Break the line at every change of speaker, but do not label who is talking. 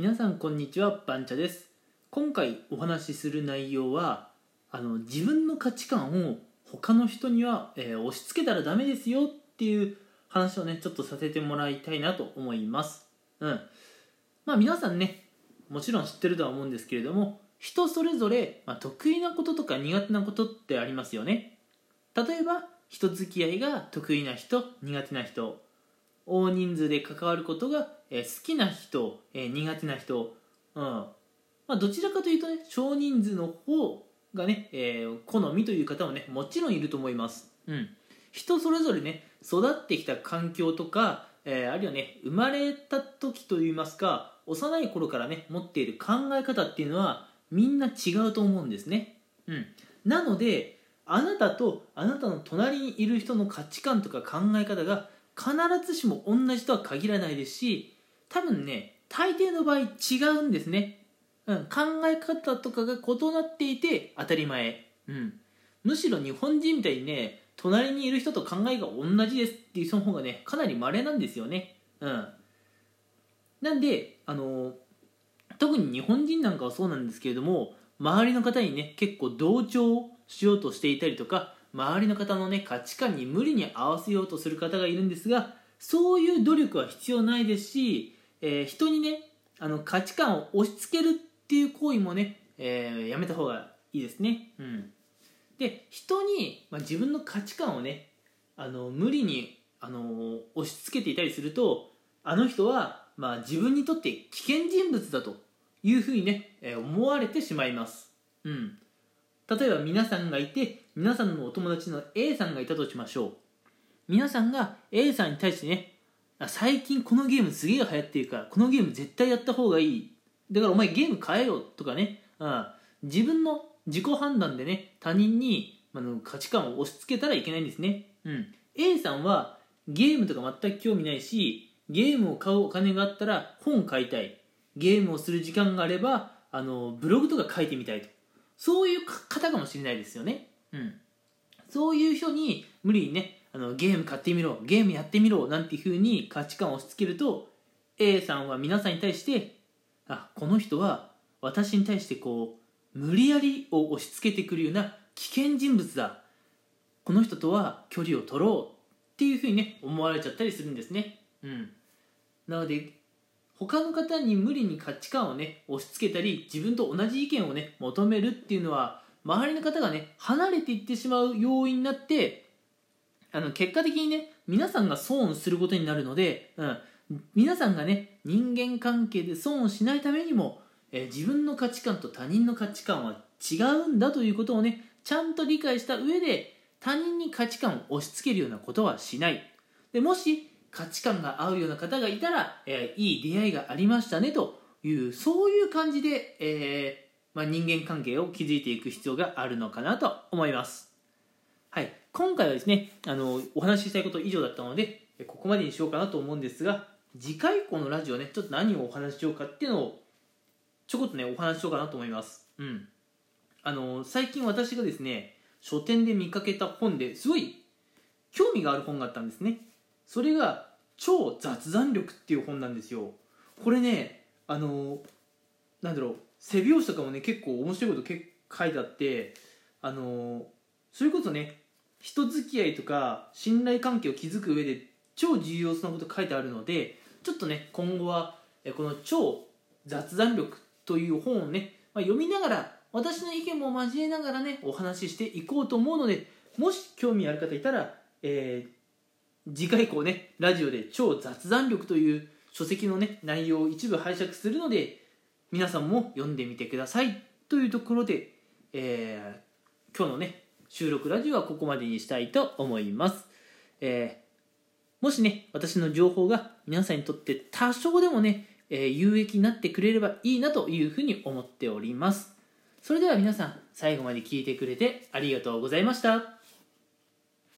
皆さんこんにちはバンチャです。今回お話しする内容はあの自分の価値観を他の人には、えー押し付けたらダメですよっていう話をねちょっとさせてもらいたいなと思います。うん。まあ皆さんねもちろん知ってるとは思うんですけれども人それぞれ、まあ、得意なこととか苦手なことってありますよね。例えば人付き合いが得意な人苦手な人大人数で関わることが、え好きな人、え苦手な人、うん。まあ、どちらかというとね少人数の方がね、えー好みという方もねもちろんいると思います、うん、人それぞれね育ってきた環境とか、えーあるいはね生まれた時といいますか幼い頃からね持っている考え方っていうのはみんな違うと思うんですね、うん、なのであなたとあなたの隣にいる人の価値観とか考え方が必ずしも同じとは限らないですし多分ね大抵の場合違うんですね、うん、考え方とかが異なっていて当たり前、うん、むしろ日本人みたいにね隣にいる人と考えが同じですっていう人の方がねかなり稀なんですよね、うん、なんであの特に日本人なんかはそうなんですけれども周りの方にね結構同調しようとしていたりとか周りの方のね価値観に無理に合わせようとする方がいるんですがそういう努力は必要ないですし、えー人にねあの価値観を押し付けるっていう行為もね、えーやめた方がいいですね。うん、で人に、まあ、自分の価値観をねあの無理にあの押し付けていたりするとあの人は、まあ、自分にとって危険人物だというふうにね、えー思われてしまいます。うん例えば皆さんがいて皆さんのお友達の A さんがいたとしましょう皆さんが A さんに対してねあ最近このゲームすげえ流行ってるからこのゲーム絶対やった方がいい。だからお前ゲーム変えようとかね、うん、自分の自己判断でね他人にあの価値観を押し付けたらいけないんですね、うん、A さんはゲームとか全く興味ないしゲームを買うお金があったら本買いたい。ゲームをする時間があればあのブログとか書いてみたいと。そういう方かもしれないですよね。うん。そういう人に無理にね、あのゲーム買ってみろ、ゲームやってみろ、なんていう風に価値観を押し付けると、A さんは皆さんに対して、あ、この人は私に対してこう、無理やりを押し付けてくるような危険人物だ。この人とは距離を取ろうっていう風にね、思われちゃったりするんですね。うん。なので、他の方に無理に価値観をね押し付けたり自分と同じ意見をね求めるっていうのは周りの方がね離れていってしまう要因になってあの結果的にね皆さんが損することになるので、うん、皆さんがね人間関係で損をしないためにも、えー自分の価値観と他人の価値観は違うんだということをねちゃんと理解した上で他人に価値観を押し付けるようなことはしない。でもし価値観が合うような方がいたら、えーいい出会いがありましたねというそういう感じで、えーまあ、人間関係を築いていく必要があるのかなと思います。はい。今回はですねあのお話ししたいこと以上だったのでここまでにしようかなと思うんですが次回以降のラジオねちょっと何をお話ししようかっていうのをちょこっとねお話ししようかなと思います。うん。あの最近私がですね書店で見かけた本ですごい興味がある本があったんですね。それが「超雑談力」っていう本なんですよ。これねあのなんだろう背拍子とかもね結構面白いこと結構書いてあってあのそれこそね人付き合いとか信頼関係を築く上で超重要なこと書いてあるのでちょっとね今後はこの「超雑談力」という本をね、まあ、読みながら私の意見も交えながらねお話ししていこうと思うのでもし興味ある方いたら、えー次回以降ねラジオで「超雑談力」という書籍のね内容を一部拝借するので皆さんも読んでみてくださいというところで、えー今日のね収録ラジオはここまでにしたいと思います、えーもしね私の情報が皆さんにとって多少でもね、えー有益になってくれればいいなというふうに思っております。それでは皆さん最後まで聞いてくれてありがとうございました。